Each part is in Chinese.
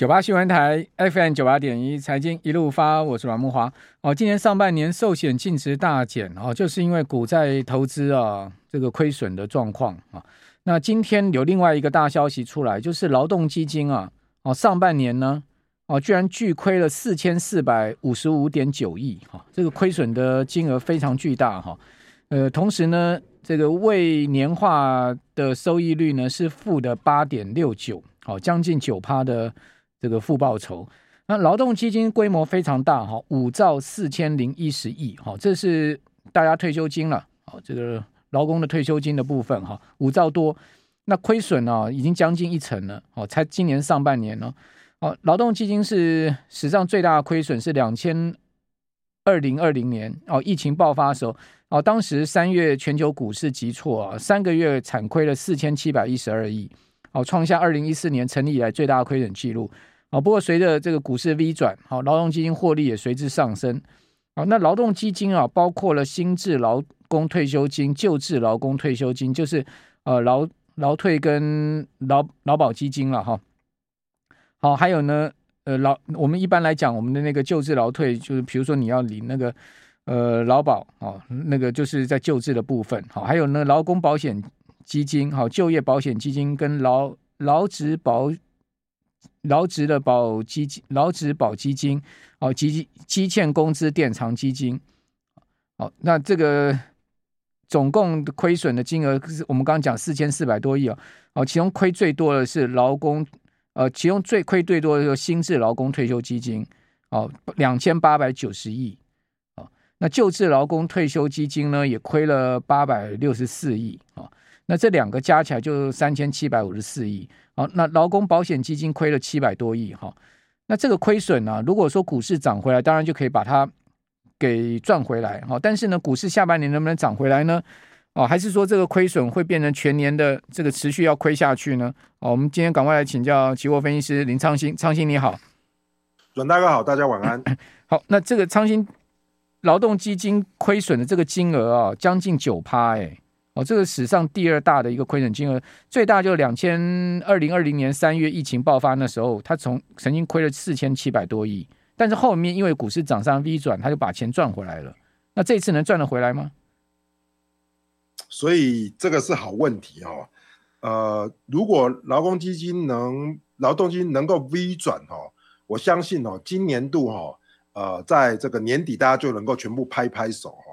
九八新闻台 FM 九八点一财经一路发，我是阮慕华。哦，今年上半年寿险净值大减哦，就是因为股债投资啊这个亏损的状况啊。那今天有另外一个大消息出来，就是劳动基金啊哦上半年呢哦居然巨亏了四千四百五十五点九亿哈，这个亏损的金额非常巨大哈。呃，同时呢，这个未年化的收益率呢是负的八点六九，好将近九趴的。这个负报酬，那劳动基金规模非常大哈，五兆四千零一十亿哈，这是大家退休金了，好，这个劳工的退休金的部分哈，五兆多，那亏损呢已经将近一成了，哦，才今年上半年呢，哦，劳动基金是史上最大的亏损是两千二零二零年哦，疫情爆发的时候，哦，当时三月全球股市急挫啊，三个月惨亏了四千七百一十二亿，哦，创下二零一四年成立以来最大的亏损记录。啊，不过随着这个股市 V 转，好，劳动基金获利也随之上升。好，那劳动基金啊，包括了新制劳工退休金、旧制劳工退休金，就是呃劳劳退跟劳劳保基金了哈。好，还有呢，呃劳我们一般来讲，我们的那个旧制劳退，就是比如说你要领那个呃劳保啊，那个就是在旧制的部分。好，还有呢，劳工保险基金、好就业保险基金跟劳劳职保。劳职的保基金、劳职保基金，哦，基基欠工资垫偿基金，哦，那这个总共亏损的金额是我们刚刚讲四千四百多亿哦，哦，其中亏最多的是劳工，呃，其中最亏最多的是新制劳工退休基金，哦，两千八百九十亿，哦，那旧制劳工退休基金呢也亏了八百六十四亿，哦。那这两个加起来就三千七百五十四亿，好，那劳工保险基金亏了七百多亿，哈，那这个亏损呢，如果说股市涨回来，当然就可以把它给赚回来，哈，但是呢，股市下半年能不能涨回来呢？哦，还是说这个亏损会变成全年的这个持续要亏下去呢？哦，我们今天赶快来请教期货分析师林昌兴，昌兴你好，阮大哥好，大家晚安。好，那这个昌兴劳动基金亏损的这个金额啊，将近九趴，哎。哦，这个史上第二大的一个亏损金额，最大就两千二零二零年三月疫情爆发那时候，他从曾经亏了四千七百多亿，但是后面因为股市涨上 V 转，他就把钱赚回来了。那这次能赚得回来吗？所以这个是好问题、哦。呃，如果劳工基金能劳动基金能够 V 转、哦，我相信哦，今年度哈、哦，呃，在这个年底大家就能够全部拍拍手哈。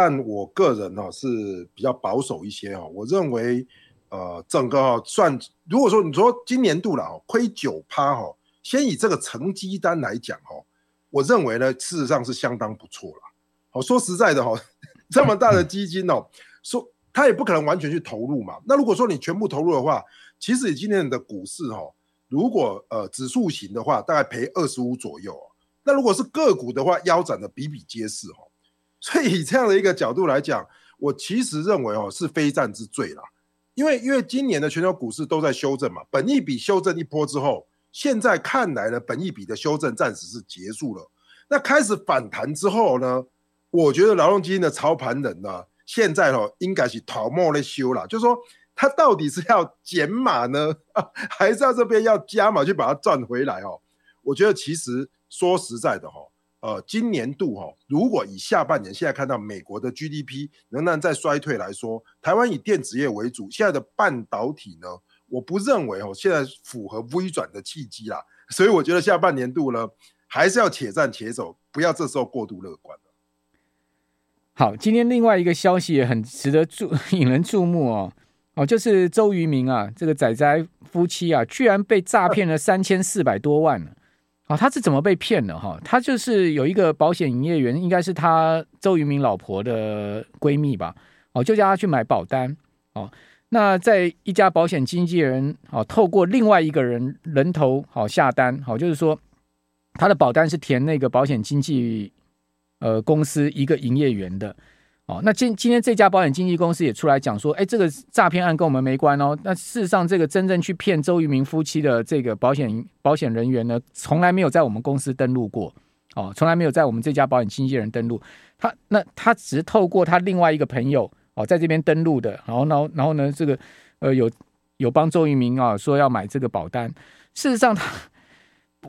但我个人呢是比较保守一些哈，我认为，呃，整个哈算，如果说你说今年度了哦，亏九趴哈，先以这个成绩单来讲哈，我认为呢，事实上是相当不错了。好，说实在的哈，这么大的基金哦，说他也不可能完全去投入嘛。那如果说你全部投入的话，其实你今年的股市哈，如果呃指数型的话，大概赔二十五左右。那如果是个股的话，腰斩的比比皆是哈。所以以这样的一个角度来讲，我其实认为哦是非战之罪啦，因为因为今年的全球股市都在修正嘛，本益比修正一波之后，现在看来呢，本益比的修正暂时是结束了。那开始反弹之后呢，我觉得劳动基金的操盘人呢，现在哦应该是头毛在修了，就是说他到底是要减码呢，还是要这边要加码去把它赚回来哦？我觉得其实说实在的哈。呃，今年度哈、如果以下半年现在看到美国的 GDP 仍然在衰退来说，台湾以电子业为主，现在的半导体呢，我不认为哦，现在符合微转的契机啦，所以我觉得下半年度呢，还是要且战且走，不要这时候过度乐观。好，今天另外一个消息也很值得注 引人注目哦，哦，就是周渝民啊，这个仔仔夫妻啊，居然被诈骗了三千四百多万。啊、哦，他是怎么被骗的？哈，他就是有一个保险营业员，应该是他周渝民老婆的闺蜜吧？哦，就叫他去买保单。哦，那在一家保险经纪人，哦，透过另外一个人人头，好、哦、下单。好、哦，就是说他的保单是填那个保险经纪呃公司一个营业员的。哦，那今今天这家保险经纪公司也出来讲说，哎，这个诈骗案跟我们没关哦。那事实上，这个真正去骗周渝民夫妻的这个保险保险人员呢，从来没有在我们公司登录过，哦，从来没有在我们这家保险经纪人登录。他那他只是透过他另外一个朋友哦，在这边登录的。然后，然后，然后呢，这个呃有有帮周渝民啊说要买这个保单。事实上他，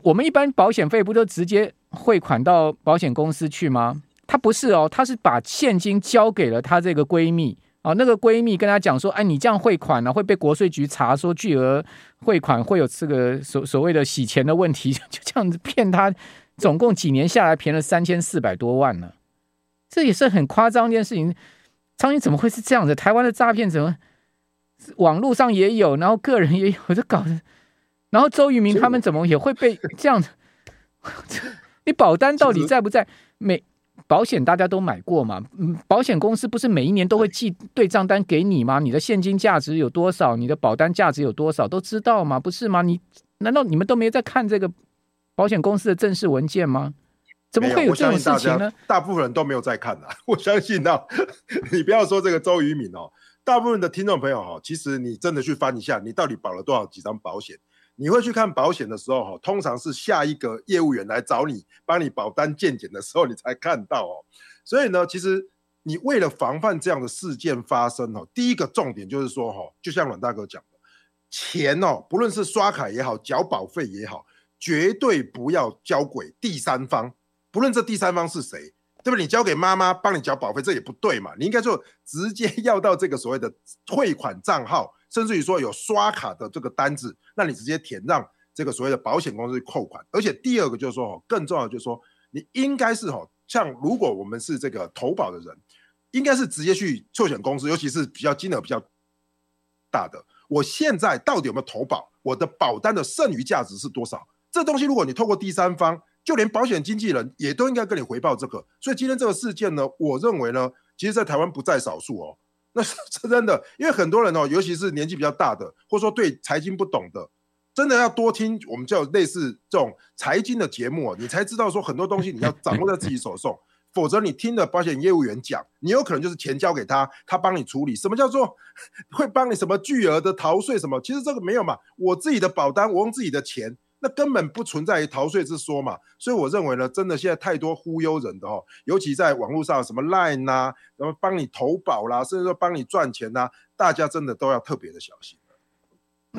我们一般保险费不都直接汇款到保险公司去吗？她不是哦，她是把现金交给了她这个闺蜜啊，那个闺蜜跟她讲说，哎，你这样汇款呢、啊，会被国税局查，说巨额汇款会有这个所所谓的洗钱的问题，就这样子骗她，总共几年下来骗了三千四百多万呢，这也是很夸张一件事情。苍蝇怎么会是这样子？台湾的诈骗怎么网络上也有，然后个人也有，这搞的。然后周渝民他们怎么也会被这样子？你保单到底在不在？每保险大家都买过嘛？嗯，保险公司不是每一年都会寄对账单给你吗？你的现金价值有多少？你的保单价值有多少？都知道吗？不是吗？你难道你们都没有在看这个保险公司的正式文件吗？怎么会有这种事情呢？大部分人都没有在看的。我相信啊，你不要说这个周渝民哦，大部分的听众朋友哈，其实你真的去翻一下，你到底保了多少几张保险？你会去看保险的时候，哈，通常是下一个业务员来找你，帮你保单健检的时候，你才看到哦。所以呢，其实你为了防范这样的事件发生，哈，第一个重点就是说，哈，就像阮大哥讲的，钱哦，不论是刷卡也好，缴保费也好，绝对不要交给第三方，不论这第三方是谁。对不对？你交给妈妈帮你缴保费，这也不对嘛。你应该说直接 要到这个所谓的退款账号，甚至于说有刷卡的这个单子，那你直接填让这个所谓的保险公司扣款。而且第二个就是说，更重要的就是说，你应该是哈，像如果我们是这个投保的人，应该是直接去寿险公司，尤其是比较金额比较大的，我现在到底有没有投保？我的保单的剩余价值是多少？这东西如果你透过第三方。就连保险经纪人也都应该跟你回报这个，所以今天这个事件呢，我认为呢，其实，在台湾不在少数哦。那 是真的，因为很多人哦，尤其是年纪比较大的，或者说对财经不懂的，真的要多听我们叫类似这种财经的节目，你才知道说很多东西你要掌握在自己手上，否则你听了保险业务员讲，你有可能就是钱交给他，他帮你处理。什么叫做会帮你什么巨额的逃税什么？其实这个没有嘛，我自己的保单，我用自己的钱。那根本不存在于逃税之说嘛，所以我认为呢，真的现在太多忽悠人的哦，尤其在网络上什么 Line 呐、啊，什么帮你投保啦，甚至说帮你赚钱呐、啊，大家真的都要特别的小心。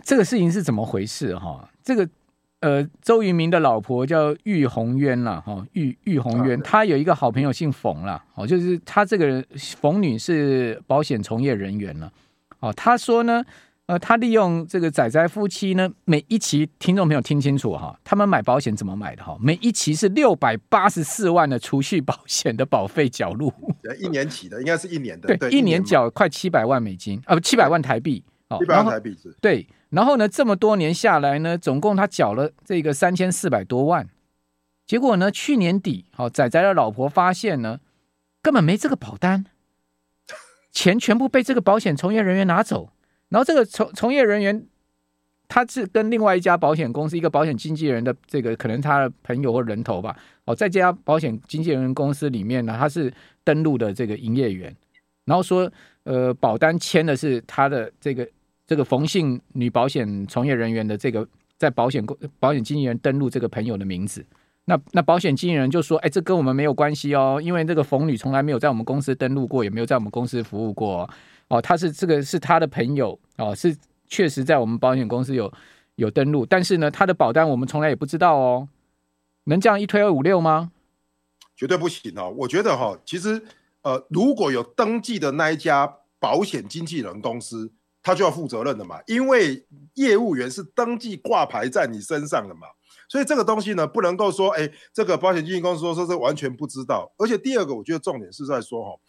这个事情是怎么回事哈？这个呃，周渝民的老婆叫玉红渊啦，哈，玉玉红渊，她有一个好朋友姓冯啦，哦，就是她这个人冯女是保险从业人员了，哦，她说呢。呃，他利用这个仔仔夫妻呢，每一期听众朋友听清楚哈，他们买保险怎么买的哈？每一期是六百八十四万的储蓄保险的保费缴入，一年起的，应该是一年的，对，对一年缴快七百万美金啊，不七百万台币，哦，七百万台币是，对，然后呢，这么多年下来呢，总共他缴了这个三千四百多万，结果呢，去年底，好仔仔的老婆发现呢，根本没这个保单，钱全部被这个保险从业人员拿走。然后这个从从业人员，他是跟另外一家保险公司一个保险经纪人的这个可能他的朋友或人头吧，哦，在这家保险经纪人公司里面呢，他是登录的这个营业员，然后说，呃，保单签的是他的这个这个冯姓女保险从业人员的这个在保险公保险经纪人登录这个朋友的名字，那那保险经纪人就说，哎，这跟我们没有关系哦，因为这个冯女从来没有在我们公司登录过，也没有在我们公司服务过。哦他是这个是他的朋友哦，是确实在我们保险公司有有登录，但是呢，他的保单我们从来也不知道哦，能这样一推二五六吗？绝对不行哦！我觉得哈、其实呃，如果有登记的那一家保险经纪人公司，他就要负责任的嘛，因为业务员是登记挂牌在你身上的嘛，所以这个东西呢，不能够说哎，这个保险经纪公司说说是完全不知道，而且第二个，我觉得重点是在说哈、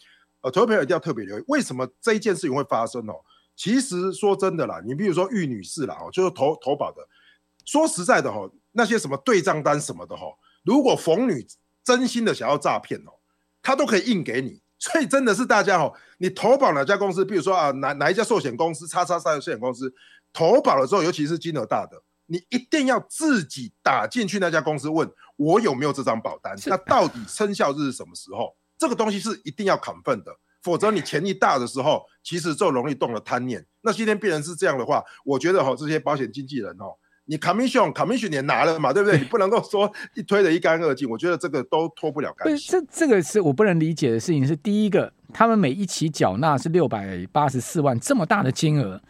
呃，投资朋友一定要特别留意，为什么这一件事情会发生哦？其实说真的啦，你比如说玉女士啦，哦，就是投投保的，说实在的哈，那些什么对账单什么的哈，如果冯女真心的想要诈骗哦，她都可以印给你。所以真的是大家哦，你投保哪家公司，比如说啊哪哪一家寿险公司，叉叉叉的寿险公司投保了之后，尤其是金额大的，你一定要自己打进去那家公司问，我有没有这张保单？那到底生效日是什么时候？这个东西是一定要砍分的，否则你钱一大的时候，其实就容易动了贪念。那今天病人是这样的话，我觉得哈，这些保险经纪人哦，你 commission commission 也拿了嘛，对不对？你不能够说一推得一干二净，我觉得这个都脱不了干系。这这个是我不能理解的事情。是第一个，他们每一期缴纳是六百八十四万这么大的金额，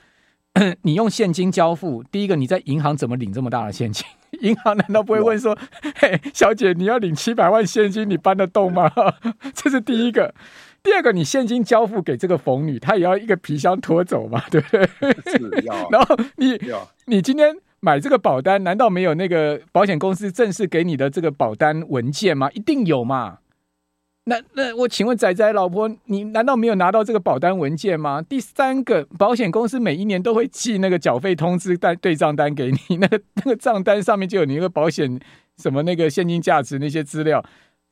你用现金交付，第一个你在银行怎么领这么大的现金？银行难道不会问说：“嘿，小姐，你要领七百万现金，你搬得动吗？” 这是第一个。第二个，你现金交付给这个冯女，她也要一个皮箱拖走嘛，对不对？是要。然后你你今天买这个保单，难道没有那个保险公司正式给你的这个保单文件吗？一定有嘛。那那我请问仔仔老婆，你难道没有拿到这个保单文件吗？第三个，保险公司每一年都会寄那个缴费通知单对账单给你，那个那个账单上面就有你那个保险什么那个现金价值那些资料。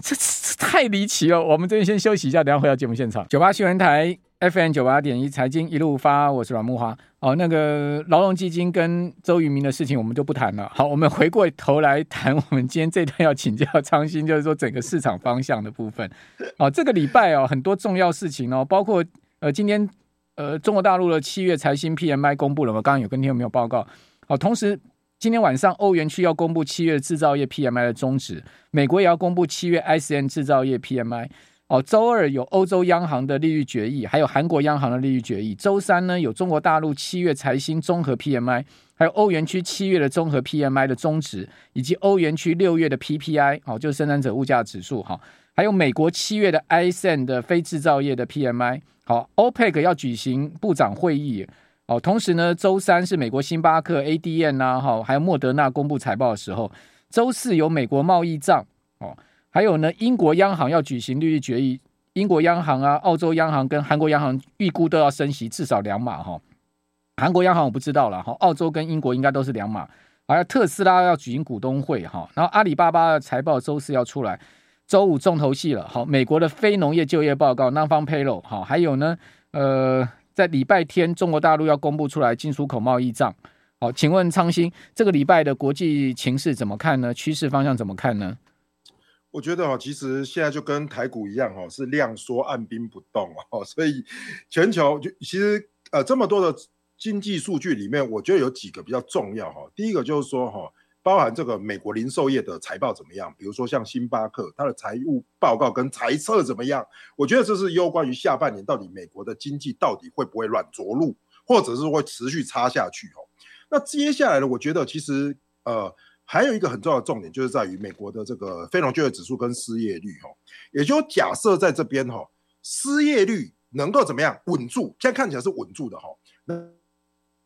这是太离奇了！我们这边先休息一下，等下回到节目现场。九八新闻台 FM 九八点一财经一路发，我是阮慕驊。哦，那个劳动基金跟周渝民的事情我们就不谈了。好，我们回过头来谈我们今天这段要请教昌兴，就是说整个市场方向的部分。哦，这个礼拜哦，很多重要事情哦，包括呃今天呃中国大陆的七月财新 PMI 公布了吗？刚刚有跟听有没有报告。哦，同时。今天晚上，欧元区要公布七月制造业 PMI 的终值，美国也要公布七月 ISM 制造业 PMI。哦，周二有欧洲央行的利率决议，还有韩国央行的利率决议。周三呢，有中国大陆七月财新综合 PMI，还有欧元区七月的综合 PMI 的终值，以及欧元区六月的 PPI，哦，就是生产者物价指数，哈，还有美国七月的 ISM 的非制造业的 PMI。好，OPEC 要举行部长会议。哦，同时呢，周三是美国星巴克、ADN 呐，哈，还有莫德纳公布财报的时候。周四有美国贸易账，哦，还有呢，英国央行要举行利率决议，英国央行啊、澳洲央行跟韩国央行预估都要升息至少两码哈。韩国央行我不知道了哈，澳洲跟英国应该都是两码。还有特斯拉要举行股东会哈，然后阿里巴巴的财报周四要出来，周五重头戏了。好，美国的非农业就业报告 （Non-Farm Payroll） 好，还有呢，呃。在礼拜天，中国大陆要公布出来进出口贸易账。好，请问昌兴，这个礼拜的国际情势怎么看呢？趋势方向怎么看呢？我觉得哦，其实现在就跟台股一样哦，是量缩按兵不动哦，所以全球就其实呃这么多的经济数据里面，我觉得有几个比较重要哈。第一个就是说哈。包含这个美国零售业的财报怎么样？比如说像星巴克，它的财务报告跟财测怎么样？我觉得这是攸关于下半年到底美国的经济到底会不会软着陆，或者是会持续差下去哦。那接下来呢？我觉得其实呃还有一个很重要的重点，就是在于美国的这个非农就业指数跟失业率哦。也就假设在这边哈，失业率能够怎么样稳住？现在看起来是稳住的哈。那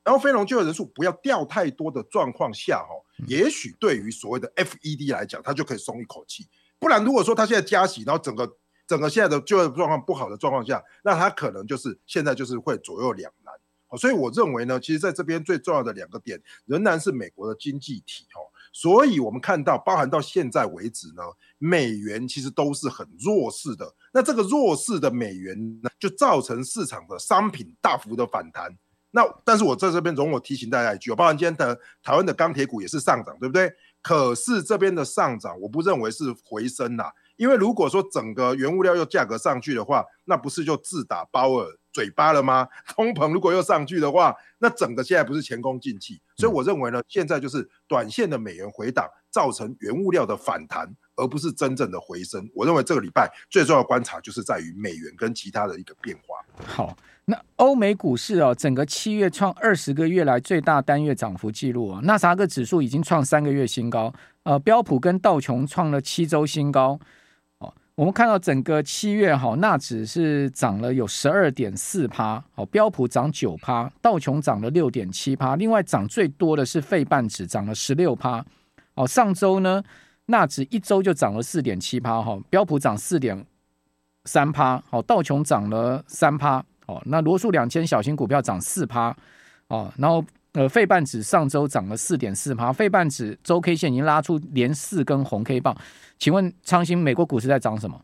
然后非农就业人数不要掉太多的状况下，哦，也许对于所谓的 FED 来讲，它就可以松一口气。不然，如果说它现在加息，然后整个整个现在的就业状况不好的状况下，那它可能就是现在就是会左右两难。所以我认为呢，其实在这边最重要的两个点，仍然是美国的经济体，哦。所以我们看到，包含到现在为止呢，美元其实都是很弱势的。那这个弱势的美元呢，就造成市场的商品大幅的反弹。那但是我在这边容我提醒大家一句，我包含今天的台湾的钢铁股也是上涨，对不对？可是这边的上涨，我不认为是回升呐，因为如果说整个原物料又价格上去的话，那不是就自打包尔嘴巴了吗？通膨如果又上去的话，那整个现在不是前功尽弃？所以我认为呢，现在就是短线的美元回档，造成原物料的反弹，而不是真正的回升。我认为这个礼拜最重要的观察就是在于美元跟其他的一个变化。好。那欧美股市哦，整个七月创二十个月来最大单月涨幅记录啊，纳斯达克指数已经创三个月新高，呃，标普跟道琼创了七周新高。哦，我们看到整个七月哈，纳指是涨了有十二点四趴，哦，标普涨九趴，道琼涨了六点七趴，另外涨最多的是费半指涨了十六趴。哦，上周呢，纳指一周就涨了四点七趴哈，标普涨四点三趴，好，道琼涨了三趴。哦，那罗素两千小型股票涨四趴，哦，然后呃，费半指上周涨了四点四趴，费半指周 K 线已经拉出连四根红 K 棒，请问昌兴，美国股市在涨什么？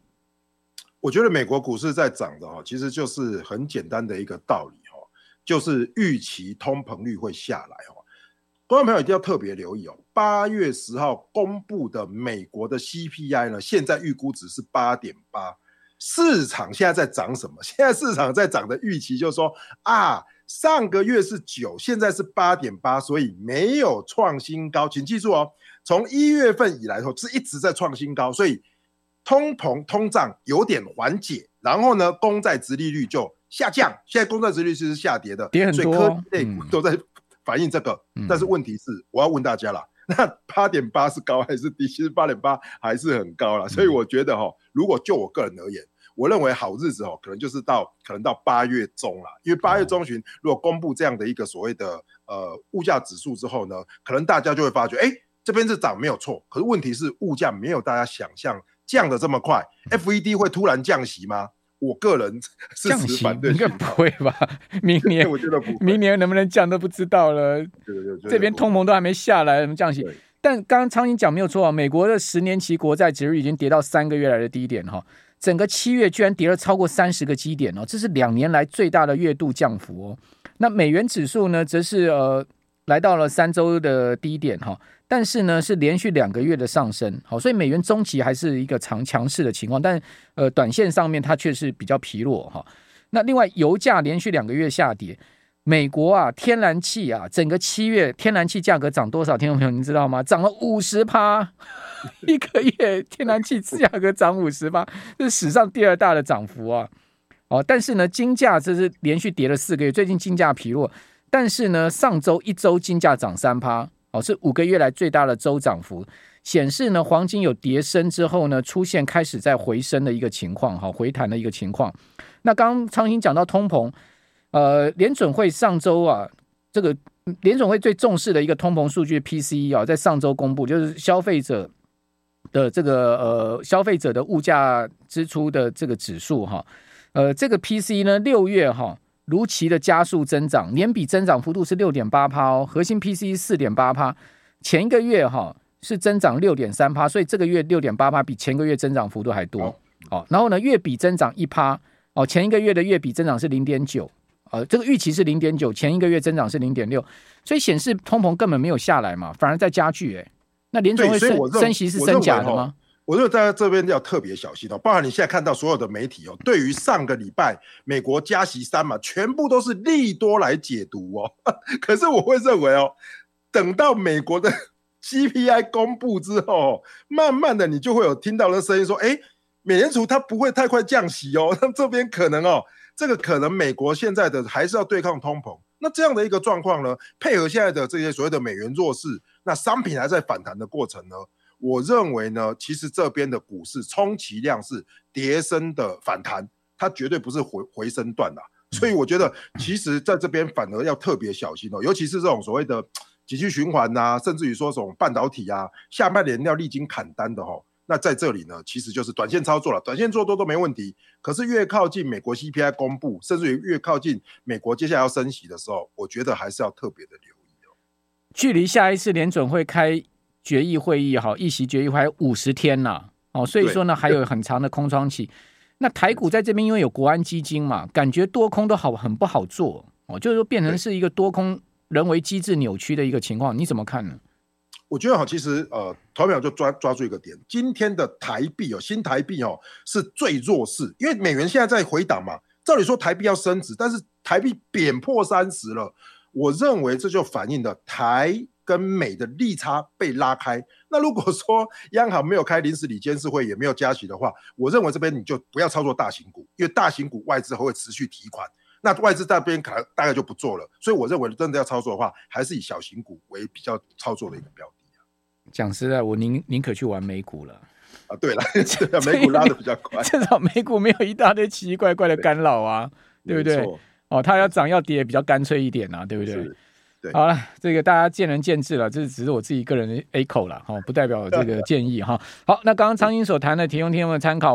我觉得美国股市在涨的哈，其实就是很简单的一个道理哈，就是预期通膨率会下来哈。观众朋友一定要特别留意哦，八月十号公布的美国的 CPI 呢，现在预估值是八点八。市场现在在涨什么？现在市场在涨的预期就是说啊，上个月是九，现在是八点八，所以没有创新高。请记住哦，从一月份以来后是一直在创新高，所以通膨通胀有点缓解，然后呢，公债殖利率就下降。现在公债殖利率是下跌的，跌很多，所以科技类股都在反映这个。嗯、但是问题是，我要问大家了，那八点八是高还是低？其实八点八还是很高了。所以我觉得哈，如果就我个人而言，我认为好日子哦，可能就是到可能到八月中了，因为八月中旬如果公布这样的一个所谓的呃物价指数之后呢，可能大家就会发觉，哎，这边是涨没有错，可是问题是物价没有大家想象降的这么快，FED 会突然降息吗？我个人 是持反对，应该不会吧？明年我觉得不，明年能不能降都不知道了。对对对，这边通膨都还没下来，怎么降息？但刚刚昌兴讲没有错啊，美国的十年期国债殖率已经跌到三个月来的低点哈。整个七月居然跌了超过三十个基点哦，这是两年来最大的月度降幅哦。那美元指数呢，则是呃来到了三周的低点哈，但是呢是连续两个月的上升，好，所以美元中期还是一个强强势的情况，但呃短线上面它却是比较疲弱哈。那另外油价连续两个月下跌，美国啊天然气啊整个七月天然气价格涨多少？听众朋友您知道吗？涨了五十趴。一个月天然气价格涨五十八，这是史上第二大的涨幅啊！哦，但是呢，金价这是连续跌了四个月，最近金价疲弱。但是呢，上周一周金价涨三趴，哦，是五个月来最大的周涨幅，显示呢，黄金有跌升之后呢，出现开始在回升的一个情况，哈，回弹的一个情况。那刚刚昌兴讲到通膨，呃，联准会上周啊，这个联准会最重视的一个通膨数据 PCE 啊，在上周公布，就是消费者。的这个呃消费者的物价支出的这个指数哈，呃这个 PCE 呢六月哈如期的加速增长，年比增长幅度是六点八趴哦，核心 PCE 四点八趴，前一个月哈是增长六点三趴，所以这个月六点八趴比前个月增长幅度还多哦。然后呢月比增长一趴哦，前一个月的月比增长是零点九，呃这个预期是零点九，前一个月增长是零点六，所以显示通膨根本没有下来嘛，反而在加剧诶、欸。那联准会升升息是真假的吗？我认为大家这边要特别小心哦，包含你现在看到所有的媒体哦，对于上个礼拜美国加息三嘛，全部都是利多来解读哦。可是我会认为哦，等到美国的 CPI 公布之后，慢慢的你就会有听到的声音说，哎，美联储它不会太快降息哦，那这边可能哦，这个可能美国现在的还是要对抗通膨。那这样的一个状况呢，配合现在的这些所谓的美元弱势，那商品还在反弹的过程呢，我认为呢，其实这边的股市充其量是跌升的反弹，它绝对不是回回升段的。所以我觉得，其实在这边反而要特别小心哦，尤其是这种所谓的景气循环啊，甚至于说这种半导体啊，下半年要历经砍单的哈。那在这里呢，其实就是短线操作了，短线做多都没问题。可是越靠近美国 CPI 公布，甚至于越靠近美国接下来要升息的时候，我觉得还是要特别的留意哦。距离下一次联准会开决议会议哈，议席决议会还有五十天呐，哦，所以说呢还有很长的空窗期。那台股在这边因为有国安基金嘛，感觉多空都好很不好做哦，就是说变成是一个多空人为机制扭曲的一个情况，你怎么看呢？我觉得哈，其实呃，头秒就抓抓住一个点，今天的台币哦，新台币哦是最弱势，因为美元现在在回档嘛。照理说台币要升值，但是台币贬破三十了，我认为这就反映了台跟美的利差被拉开。那如果说央行没有开临时理监事会，也没有加息的话，我认为这边你就不要操作大型股，因为大型股外资还会持续提款，那外资那边可能大概就不做了。所以我认为真的要操作的话，还是以小型股为比较操作的一个标的。讲实在，我宁宁可去玩美股了啊！对了，美股拉的比较快，至少美股没有一大堆奇奇怪怪的干扰啊，对，对不对？哦，它要涨要跌比较干脆一点啊，对不对？对，好了，这个大家见仁见智了，这只是我自己个人的 echo 了哈，不代表这个建议哈。好，那刚刚昌兴所谈的提供听众的参考。